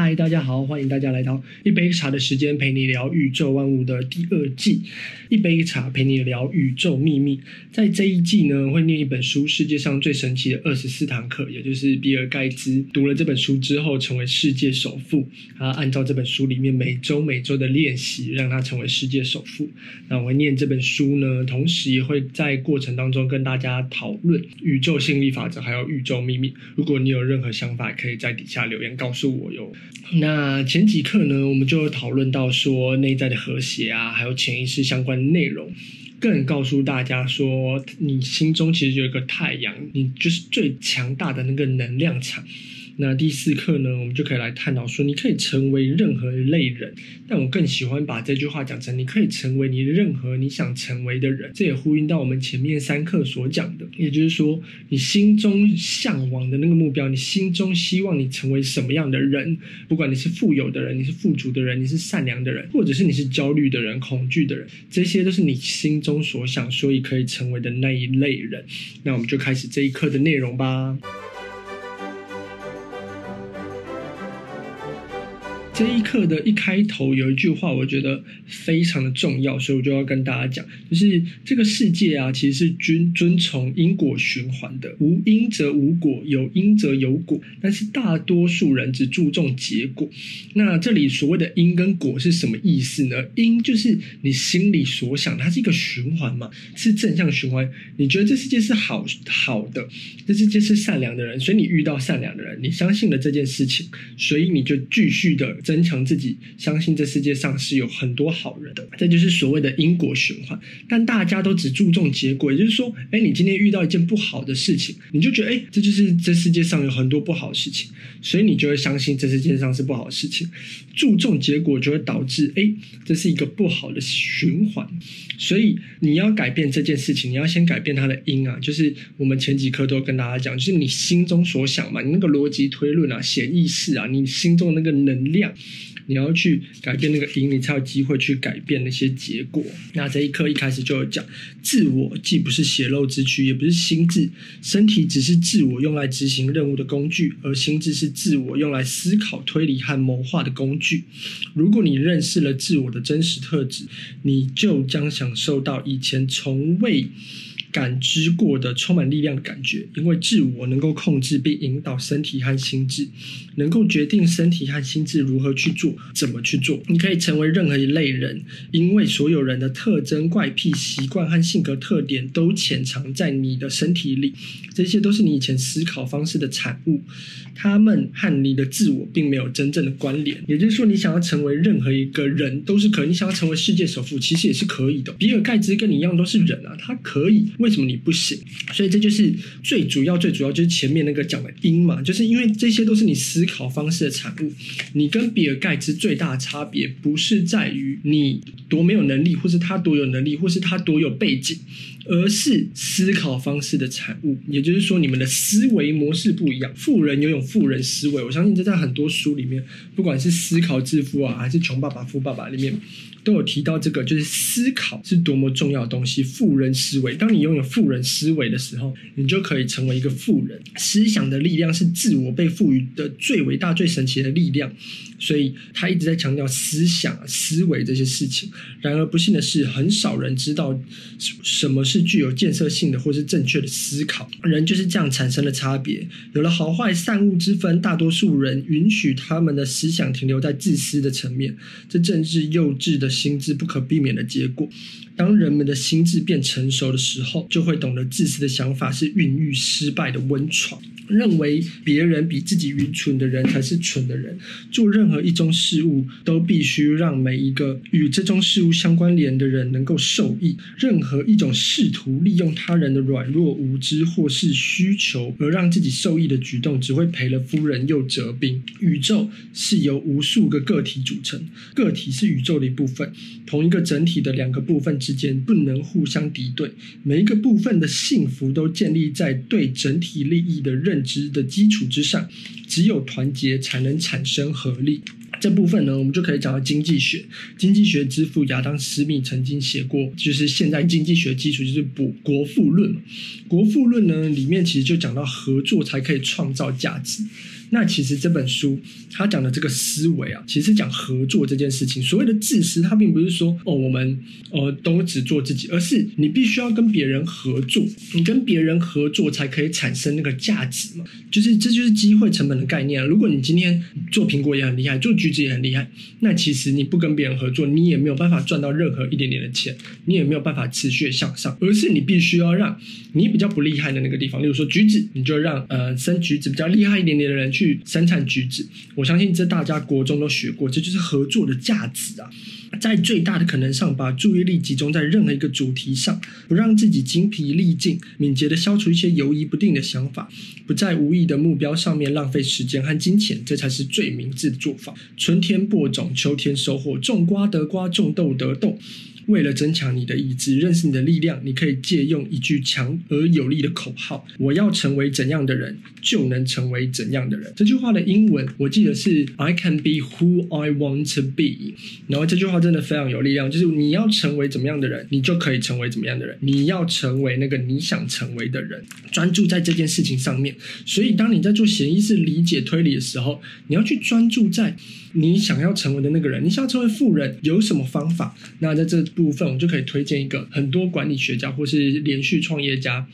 嗨，大家好，欢迎大家来到一杯茶的时间，陪你聊宇宙万物的第二季。一杯茶陪你聊宇宙秘密，在这一季呢，会念一本书《世界上最神奇的二十四堂课》，也就是比尔盖茨读了这本书之后成为世界首富。他按照这本书里面每周每周的练习，让他成为世界首富。那我会念这本书呢，同时也会在过程当中跟大家讨论宇宙心理法则，还有宇宙秘密。如果你有任何想法，可以在底下留言告诉我哟。那前几课呢，我们就讨论到说内在的和谐啊，还有潜意识相关的内容，更告诉大家说，你心中其实有一个太阳，你就是最强大的那个能量场。那第四课呢，我们就可以来探讨说，你可以成为任何一类人，但我更喜欢把这句话讲成，你可以成为你任何你想成为的人。这也呼应到我们前面三课所讲的，也就是说，你心中向往的那个目标，你心中希望你成为什么样的人，不管你是富有的人，你是富足的人，你是善良的人，或者是你是焦虑的人、恐惧的人，这些都是你心中所想，所以可以成为的那一类人。那我们就开始这一课的内容吧。这一课的一开头有一句话，我觉得非常的重要，所以我就要跟大家讲，就是这个世界啊，其实是遵遵从因果循环的，无因则无果，有因则有果。但是大多数人只注重结果。那这里所谓的因跟果是什么意思呢？因就是你心里所想，它是一个循环嘛，是正向循环。你觉得这世界是好好的，这世界是善良的人，所以你遇到善良的人，你相信了这件事情，所以你就继续的。增强自己，相信这世界上是有很多好人的，这就是所谓的因果循环。但大家都只注重结果，也就是说，哎，你今天遇到一件不好的事情，你就觉得，哎，这就是这世界上有很多不好的事情，所以你就会相信这世界上是不好的事情。注重结果就会导致，哎，这是一个不好的循环。所以你要改变这件事情，你要先改变它的因啊，就是我们前几课都跟大家讲，就是你心中所想嘛，你那个逻辑推论啊、潜意识啊，你心中的那个能量。你要去改变那个因，你才有机会去改变那些结果。那这一课一开始就有讲，自我既不是血肉之躯，也不是心智，身体只是自我用来执行任务的工具，而心智是自我用来思考、推理和谋划的工具。如果你认识了自我的真实特质，你就将享受到以前从未。感知过的充满力量的感觉，因为自我能够控制并引导身体和心智，能够决定身体和心智如何去做、怎么去做。你可以成为任何一类人，因为所有人的特征、怪癖、习惯和性格特点都潜藏在你的身体里，这些都是你以前思考方式的产物，他们和你的自我并没有真正的关联。也就是说，你想要成为任何一个人都是可以，你想要成为世界首富，其实也是可以的。比尔盖茨跟你一样都是人啊，他可以。为为什么你不行？所以这就是最主要、最主要就是前面那个讲的因嘛，就是因为这些都是你思考方式的产物。你跟比尔盖茨最大的差别，不是在于你多没有能力，或是他多有能力，或是他多有背景，而是思考方式的产物。也就是说，你们的思维模式不一样。富人拥有富人思维，我相信这在很多书里面，不管是《思考致富》啊，还是《穷爸爸富爸爸》里面。都有提到这个，就是思考是多么重要的东西。富人思维，当你拥有富人思维的时候，你就可以成为一个富人。思想的力量是自我被赋予的最伟大、最神奇的力量。所以他一直在强调思想、思维这些事情。然而不幸的是，很少人知道什么是具有建设性的或是正确的思考。人就是这样产生了差别，有了好坏善恶之分。大多数人允许他们的思想停留在自私的层面，这正是幼稚的心智不可避免的结果。当人们的心智变成熟的时候，就会懂得自私的想法是孕育失败的温床。认为别人比自己愚蠢的人才是蠢的人。做任何一种事物，都必须让每一个与这种事物相关联的人能够受益。任何一种试图利用他人的软弱、无知或是需求而让自己受益的举动，只会赔了夫人又折兵。宇宙是由无数个个体组成，个体是宇宙的一部分。同一个整体的两个部分之间不能互相敌对。每一个部分的幸福都建立在对整体利益的认。认知的基础之上，只有团结才能产生合力。这部分呢，我们就可以讲到经济学。经济学之父亚当·斯密曾经写过，就是现在经济学基础就是《补国富论》。《国富论》呢，里面其实就讲到合作才可以创造价值。那其实这本书他讲的这个思维啊，其实讲合作这件事情。所谓的自私，他并不是说哦，我们呃都只做自己，而是你必须要跟别人合作，你跟别人合作才可以产生那个价值嘛。就是这就是机会成本的概念。如果你今天做苹果也很厉害，做橘子也很厉害，那其实你不跟别人合作，你也没有办法赚到任何一点点的钱，你也没有办法持续向上。而是你必须要让你比较不厉害的那个地方，例如说橘子，你就让呃生橘子比较厉害一点点的人去生产橘子。我相信这大家国中都学过，这就是合作的价值啊。在最大的可能上，把注意力集中在任何一个主题上，不让自己精疲力尽，敏捷地消除一些犹疑不定的想法，不在无意的目标上面浪费时间和金钱，这才是最明智的做法。春天播种，秋天收获，种瓜得瓜，种豆得豆。为了增强你的意志，认识你的力量，你可以借用一句强而有力的口号：“我要成为怎样的人，就能成为怎样的人。”这句话的英文我记得是 “I can be who I want to be”。然后这句话真的非常有力量，就是你要成为怎么样的人，你就可以成为怎么样的人。你要成为那个你想成为的人，专注在这件事情上面。所以，当你在做潜意识理解推理的时候，你要去专注在你想要成为的那个人。你想要成为富人，有什么方法？那在这。部分我就可以推荐一个很多管理学家或是连续创业家，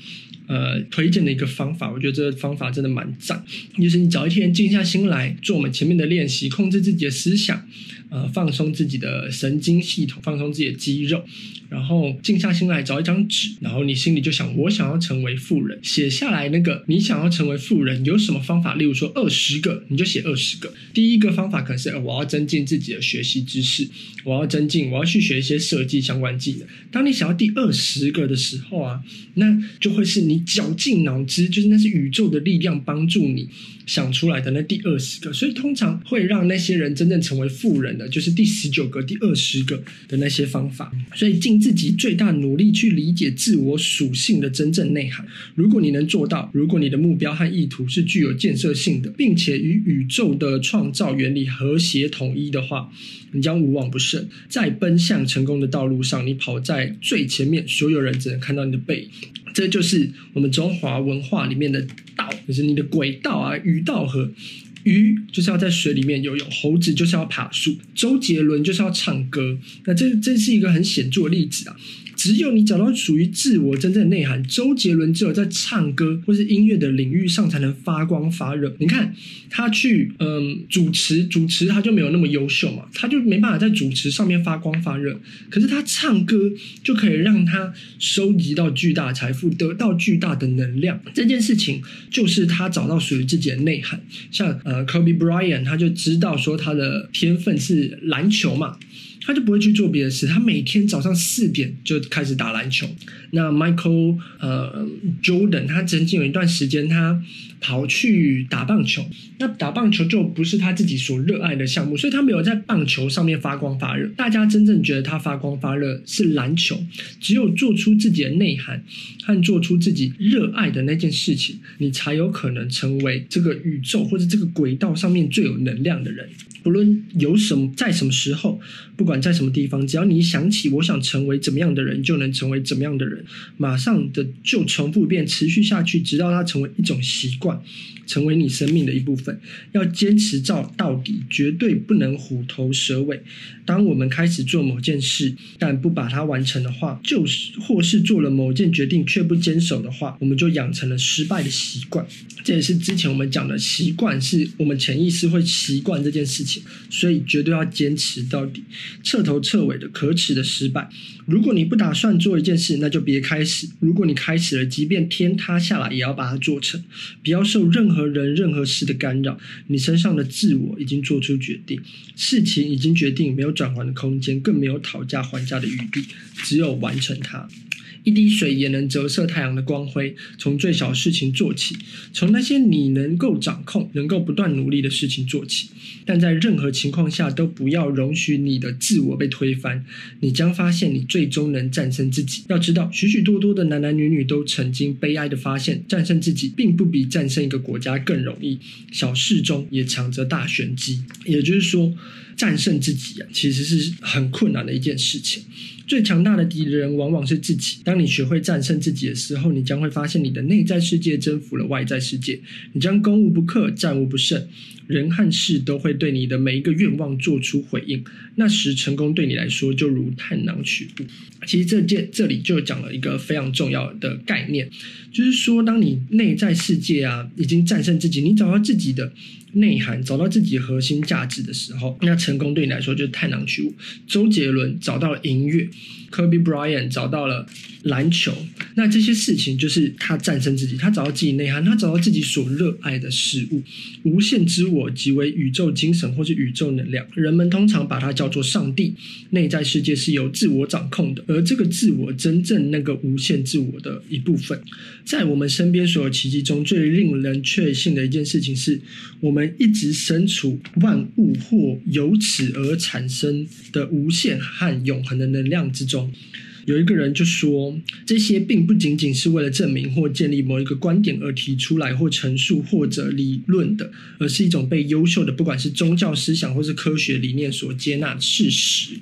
呃，推荐的一个方法。我觉得这个方法真的蛮赞，就是你找一天静下心来做我们前面的练习，控制自己的思想。呃，放松自己的神经系统，放松自己的肌肉，然后静下心来找一张纸，然后你心里就想：我想要成为富人，写下来那个你想要成为富人有什么方法？例如说二十个，你就写二十个。第一个方法可能是，呃，我要增进自己的学习知识，我要增进，我要去学一些设计相关技能。当你想要第二十个的时候啊，那就会是你绞尽脑汁，就是那是宇宙的力量帮助你想出来的那第二十个。所以通常会让那些人真正成为富人的。就是第十九个、第二十个的那些方法，所以尽自己最大努力去理解自我属性的真正内涵。如果你能做到，如果你的目标和意图是具有建设性的，并且与宇宙的创造原理和谐统一的话，你将无往不胜。在奔向成功的道路上，你跑在最前面，所有人只能看到你的背影。这就是我们中华文化里面的道，就是你的轨道啊，鱼道和。鱼就是要在水里面游泳，猴子就是要爬树，周杰伦就是要唱歌。那这这是一个很显著的例子啊。只有你找到属于自我真正的内涵，周杰伦只有在唱歌或是音乐的领域上才能发光发热。你看他去嗯主持，主持他就没有那么优秀嘛，他就没办法在主持上面发光发热。可是他唱歌就可以让他收集到巨大财富，得到巨大的能量。这件事情就是他找到属于自己的内涵。像呃 Kobe Bryant，他就知道说他的天分是篮球嘛。他就不会去做别的事，他每天早上四点就开始打篮球。那 Michael 呃 Jordan，他曾经有一段时间他跑去打棒球，那打棒球就不是他自己所热爱的项目，所以他没有在棒球上面发光发热。大家真正觉得他发光发热是篮球，只有做出自己的内涵和做出自己热爱的那件事情，你才有可能成为这个宇宙或者这个轨道上面最有能量的人。不论有什么，在什么时候，不管在什么地方，只要你想起我想成为怎么样的人，就能成为怎么样的人，马上的就重复一遍，持续下去，直到它成为一种习惯，成为你生命的一部分。要坚持到到底，绝对不能虎头蛇尾。当我们开始做某件事，但不把它完成的话，就是或是做了某件决定却不坚守的话，我们就养成了失败的习惯。这也是之前我们讲的习惯，是我们潜意识会习惯这件事情。所以绝对要坚持到底，彻头彻尾的可耻的失败。如果你不打算做一件事，那就别开始；如果你开始了，即便天塌下来，也要把它做成。不要受任何人、任何事的干扰。你身上的自我已经做出决定，事情已经决定，没有转圜的空间，更没有讨价还价的余地，只有完成它。一滴水也能折射太阳的光辉。从最小事情做起，从那些你能够掌控、能够不断努力的事情做起。但在任何情况下，都不要容许你的自我被推翻，你将发现你最终能战胜自己。要知道，许许多多的男男女女都曾经悲哀地发现，战胜自己并不比战胜一个国家更容易。小事中也藏着大玄机，也就是说，战胜自己啊，其实是很困难的一件事情。最强大的敌人往往是自己。当你学会战胜自己的时候，你将会发现你的内在世界征服了外在世界。你将攻无不克，战无不胜。人和事都会对你的每一个愿望做出回应。那时，成功对你来说就如探囊取物。其实这件这里就讲了一个非常重要的概念，就是说，当你内在世界啊已经战胜自己，你找到自己的内涵，找到自己核心价值的时候，那成功对你来说就是探囊取物。周杰伦找到了音乐。Kobe Bryant 找到了篮球，那这些事情就是他战胜自己，他找到自己内涵，他找到自己所热爱的事物。无限之物我即为宇宙精神或是宇宙能量，人们通常把它叫做上帝。内在世界是由自我掌控的，而这个自我真正那个无限自我的一部分，在我们身边所有奇迹中最令人确信的一件事情是，我们一直身处万物或由此而产生的无限和永恒的能量之中。有一个人就说，这些并不仅仅是为了证明或建立某一个观点而提出来或陈述或者理论的，而是一种被优秀的，不管是宗教思想或是科学理念所接纳的事实。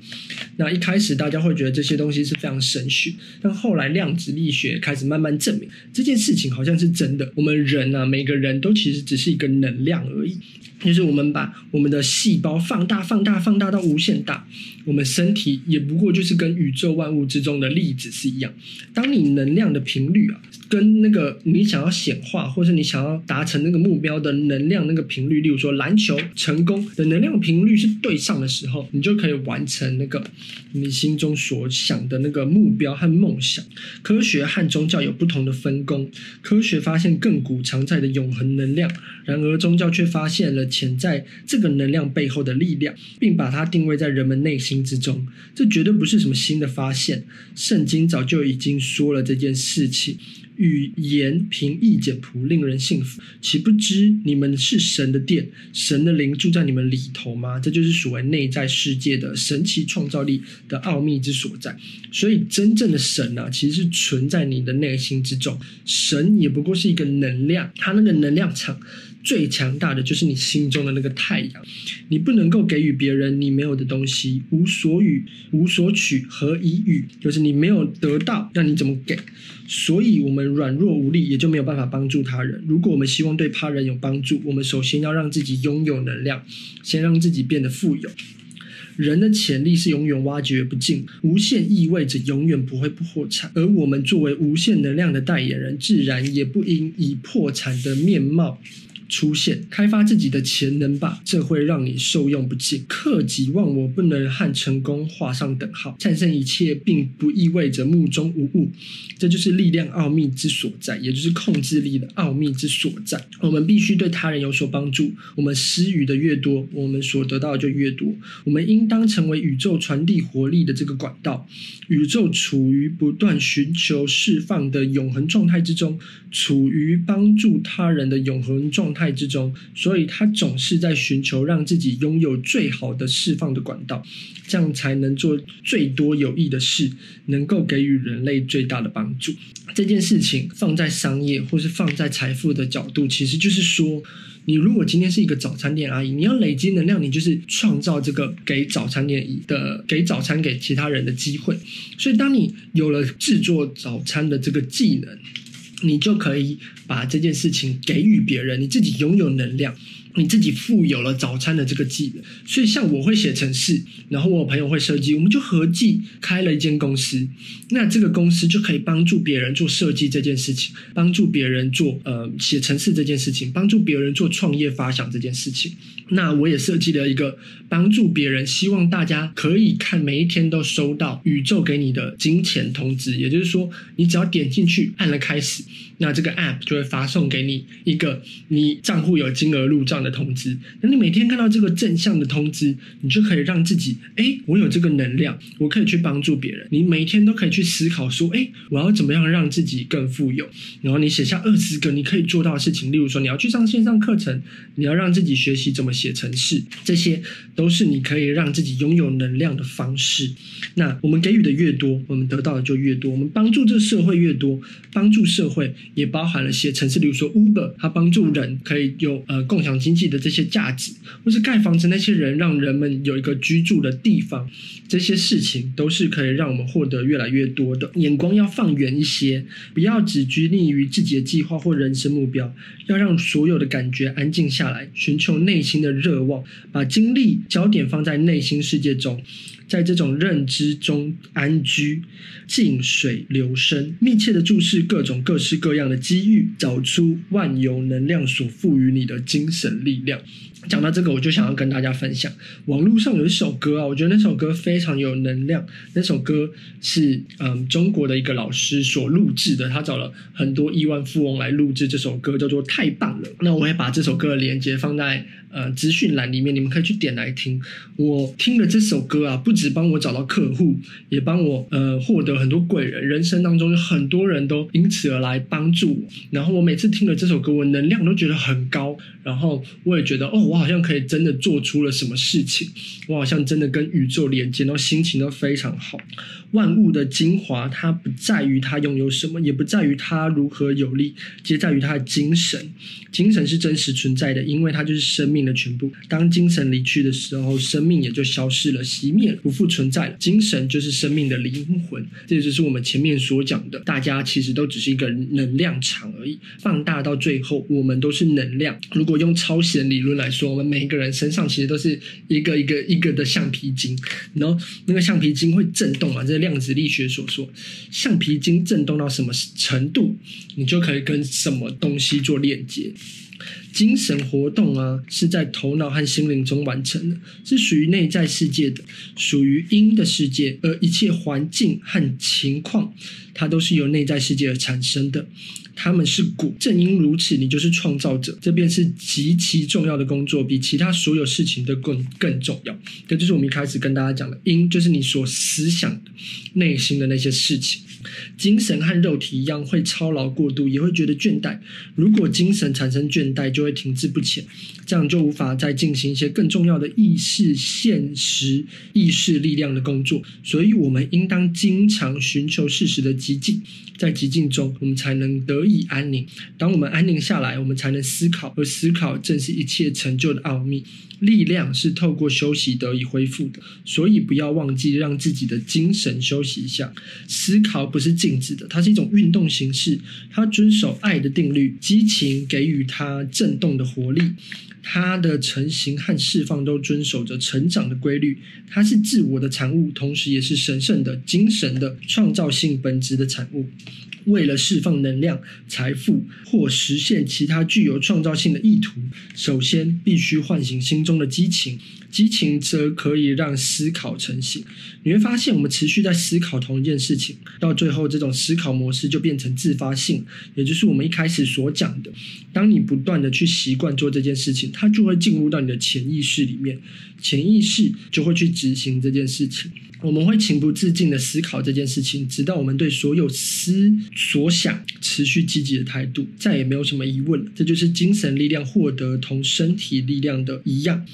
那一开始大家会觉得这些东西是非常神学，但后来量子力学开始慢慢证明这件事情好像是真的。我们人啊，每个人都其实只是一个能量而已。就是我们把我们的细胞放大、放大、放大到无限大，我们身体也不过就是跟宇宙万物之中的粒子是一样。当你能量的频率啊，跟那个你想要显化，或是你想要达成那个目标的能量那个频率，例如说篮球成功的能量频率是对上的时候，你就可以完成那个你心中所想的那个目标和梦想。科学和宗教有不同的分工，科学发现亘古常在的永恒能量，然而宗教却发现了。潜在这个能量背后的力量，并把它定位在人们内心之中，这绝对不是什么新的发现。圣经早就已经说了这件事情。语言平易简朴，令人信服。岂不知你们是神的殿，神的灵住在你们里头吗？这就是所谓内在世界的神奇创造力的奥秘之所在。所以，真正的神啊，其实是存在你的内心之中。神也不过是一个能量，它那个能量场。最强大的就是你心中的那个太阳，你不能够给予别人你没有的东西，无所与，无所取，何以与？就是你没有得到，那你怎么给？所以，我们软弱无力，也就没有办法帮助他人。如果我们希望对他人有帮助，我们首先要让自己拥有能量，先让自己变得富有。人的潜力是永远挖掘不尽，无限意味着永远不会破产，而我们作为无限能量的代言人，自然也不应以破产的面貌。出现，开发自己的潜能吧，这会让你受用不尽。克己忘我不能和成功画上等号。战胜一切，并不意味着目中无物，这就是力量奥秘之所在，也就是控制力的奥秘之所在。我们必须对他人有所帮助。我们施予的越多，我们所得到的就越多。我们应当成为宇宙传递活力的这个管道。宇宙处于不断寻求释放的永恒状态之中，处于帮助他人的永恒状态态之中，所以他总是在寻求让自己拥有最好的释放的管道，这样才能做最多有益的事，能够给予人类最大的帮助。这件事情放在商业或是放在财富的角度，其实就是说，你如果今天是一个早餐店阿姨，你要累积能量，你就是创造这个给早餐店的给早餐给其他人的机会。所以，当你有了制作早餐的这个技能。你就可以把这件事情给予别人，你自己拥有能量。你自己富有了早餐的这个技能，所以像我会写程式，然后我朋友会设计，我们就合计开了一间公司。那这个公司就可以帮助别人做设计这件事情，帮助别人做呃写程式这件事情，帮助别人做创业发想这件事情。那我也设计了一个帮助别人，希望大家可以看每一天都收到宇宙给你的金钱通知，也就是说，你只要点进去按了开始。那这个 App 就会发送给你一个你账户有金额入账的通知。那你每天看到这个正向的通知，你就可以让自己，哎，我有这个能量，我可以去帮助别人。你每天都可以去思考说，哎，我要怎么样让自己更富有？然后你写下二十个你可以做到的事情，例如说你要去上线上课程，你要让自己学习怎么写程式，这些都是你可以让自己拥有能量的方式。那我们给予的越多，我们得到的就越多。我们帮助这社会越多，帮助社会也包含了些城市，比如说 Uber，它帮助人可以有呃共享经济的这些价值，或是盖房子那些人让人们有一个居住的地方，这些事情都是可以让我们获得越来越多的。眼光要放远一些，不要只拘泥于自己的计划或人生目标，要让所有的感觉安静下来，寻求内心的热望，把精力焦点放在内心世界中。在这种认知中安居，静水流深，密切的注视各种各式各样的机遇，找出万有能量所赋予你的精神力量。讲到这个，我就想要跟大家分享，网络上有一首歌啊，我觉得那首歌非常有能量。那首歌是嗯中国的一个老师所录制的，他找了很多亿万富翁来录制这首歌，叫做《太棒了》。那我会把这首歌的链接放在呃资讯栏里面，你们可以去点来听。我听了这首歌啊，不止帮我找到客户，也帮我呃获得很多贵人，人生当中有很多人都因此而来帮助我。然后我每次听了这首歌，我能量都觉得很高，然后我也觉得哦。我好像可以真的做出了什么事情，我好像真的跟宇宙连接，然后心情都非常好。万物的精华，它不在于它拥有什么，也不在于它如何有力，皆在于它的精神。精神是真实存在的，因为它就是生命的全部。当精神离去的时候，生命也就消失了，熄灭了，不复存在了。精神就是生命的灵魂，这就是我们前面所讲的。大家其实都只是一个能量场而已，放大到最后，我们都是能量。如果用超弦理论来说，我们每一个人身上其实都是一个一个一个的橡皮筋，然后那个橡皮筋会震动嘛？这量子力学所说，橡皮筋震动到什么程度，你就可以跟什么东西做链接。精神活动啊，是在头脑和心灵中完成的，是属于内在世界的，属于阴的世界。而一切环境和情况，它都是由内在世界而产生的。他们是鼓，正因如此，你就是创造者。这便是极其重要的工作，比其他所有事情都更更重要。这就是我们一开始跟大家讲的，因就是你所思想的内心的那些事情。精神和肉体一样，会操劳过度，也会觉得倦怠。如果精神产生倦怠，就会停滞不前，这样就无法再进行一些更重要的意识、现实意识力量的工作。所以，我们应当经常寻求事实的极静，在极静中，我们才能得以安宁。当我们安宁下来，我们才能思考，而思考正是一切成就的奥秘。力量是透过休息得以恢复的，所以不要忘记让自己的精神休息一下。思考不是静止的，它是一种运动形式，它遵守爱的定律，激情给予它震动的活力，它的成型和释放都遵守着成长的规律。它是自我的产物，同时也是神圣的精神的创造性本质的产物。为了释放能量、财富或实现其他具有创造性的意图，首先必须唤醒心中的激情。激情则可以让思考成型。你会发现，我们持续在思考同一件事情，到最后，这种思考模式就变成自发性，也就是我们一开始所讲的。当你不断的去习惯做这件事情，它就会进入到你的潜意识里面，潜意识就会去执行这件事情。我们会情不自禁的思考这件事情，直到我们对所有思所想持续积极的态度，再也没有什么疑问了。这就是精神力量获得同身体力量的一样。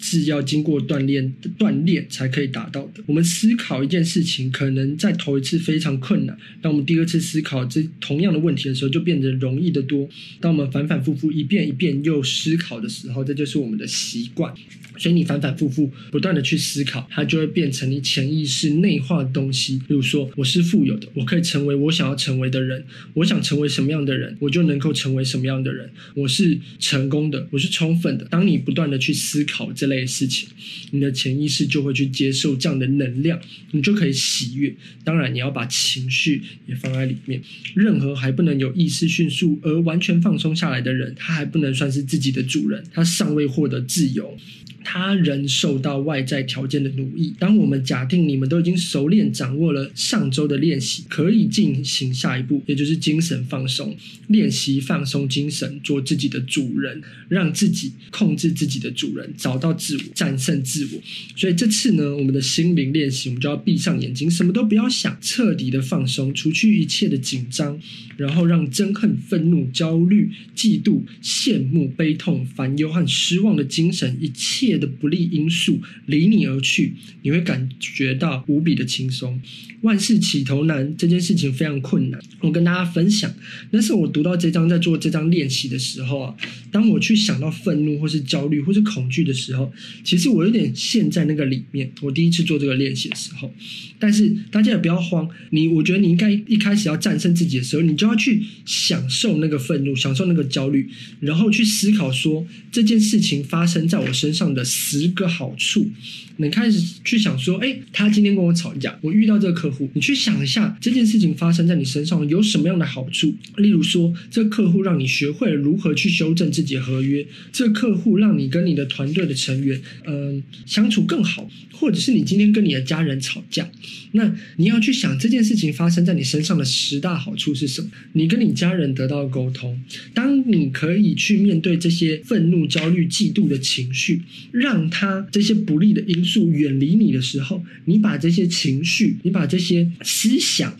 是要经过锻炼的锻炼才可以达到的。我们思考一件事情，可能在头一次非常困难，当我们第二次思考这同样的问题的时候，就变得容易得多。当我们反反复复一遍一遍又思考的时候，这就是我们的习惯。所以你反反复复不断的去思考，它就会变成你潜意识内化的东西。比如说，我是富有的，我可以成为我想要成为的人。我想成为什么样的人，我就能够成为什么样的人。我是成功的，我是充分的。当你不断的去思考这类事情，你的潜意识就会去接受这样的能量，你就可以喜悦。当然，你要把情绪也放在里面。任何还不能有意识迅速而完全放松下来的人，他还不能算是自己的主人，他尚未获得自由。他仍受到外在条件的奴役。当我们假定你们都已经熟练掌握了上周的练习，可以进行下一步，也就是精神放松，练习放松精神，做自己的主人，让自己控制自己的主人，找到自我，战胜自我。所以这次呢，我们的心灵练习，我们就要闭上眼睛，什么都不要想，彻底的放松，除去一切的紧张，然后让憎恨、愤怒、焦虑、嫉妒、羡慕、悲痛、烦忧和失望的精神，一切。的不利因素离你而去，你会感觉到无比的轻松。万事起头难，这件事情非常困难。我跟大家分享，那是我读到这章，在做这章练习的时候啊，当我去想到愤怒或是焦虑或是恐惧的时候，其实我有点陷在那个里面。我第一次做这个练习的时候，但是大家也不要慌，你我觉得你应该一开始要战胜自己的时候，你就要去享受那个愤怒，享受那个焦虑，然后去思考说这件事情发生在我身上的十个好处。你开始去想说，哎，他今天跟我吵架，我遇到这个户，你去想一下这件事情发生在你身上有什么样的好处？例如说，这个客户让你学会了如何去修正自己的合约，这个客户让你跟你的团队的成员，嗯、相处更好，或者是你今天跟你的家人吵架，那你要去想这件事情发生在你身上的十大好处是什么？你跟你家人得到沟通，当你可以去面对这些愤怒、焦虑、嫉妒的情绪，让他这些不利的因素。远离你的时候，你把这些情绪，你把这一些思想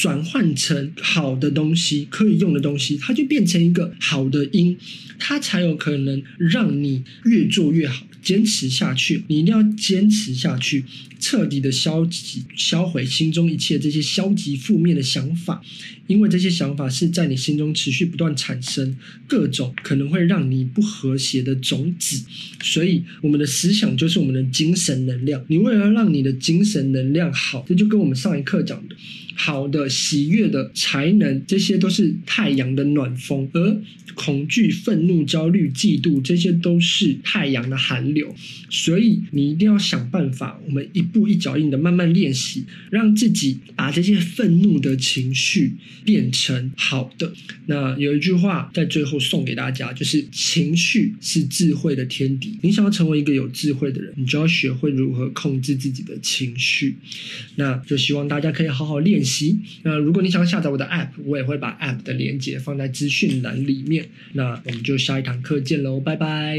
转换成好的东西，可以用的东西，它就变成一个好的因，它才有可能让你越做越好。坚持下去，你一定要坚持下去，彻底的消极销毁心中一切这些消极负面的想法，因为这些想法是在你心中持续不断产生各种可能会让你不和谐的种子。所以，我们的思想就是我们的精神能量。你为了让你的精神能量好，这就跟我们上一课讲的。好的、喜悦的才能，这些都是太阳的暖风；而恐惧、愤怒、焦虑、嫉妒，这些都是太阳的寒流。所以你一定要想办法，我们一步一脚印的慢慢练习，让自己把这些愤怒的情绪变成好的。那有一句话在最后送给大家，就是情绪是智慧的天敌。你想要成为一个有智慧的人，你就要学会如何控制自己的情绪。那就希望大家可以好好练习。那如果你想要下载我的 App，我也会把 App 的链接放在资讯栏里面。那我们就下一堂课见喽，拜拜。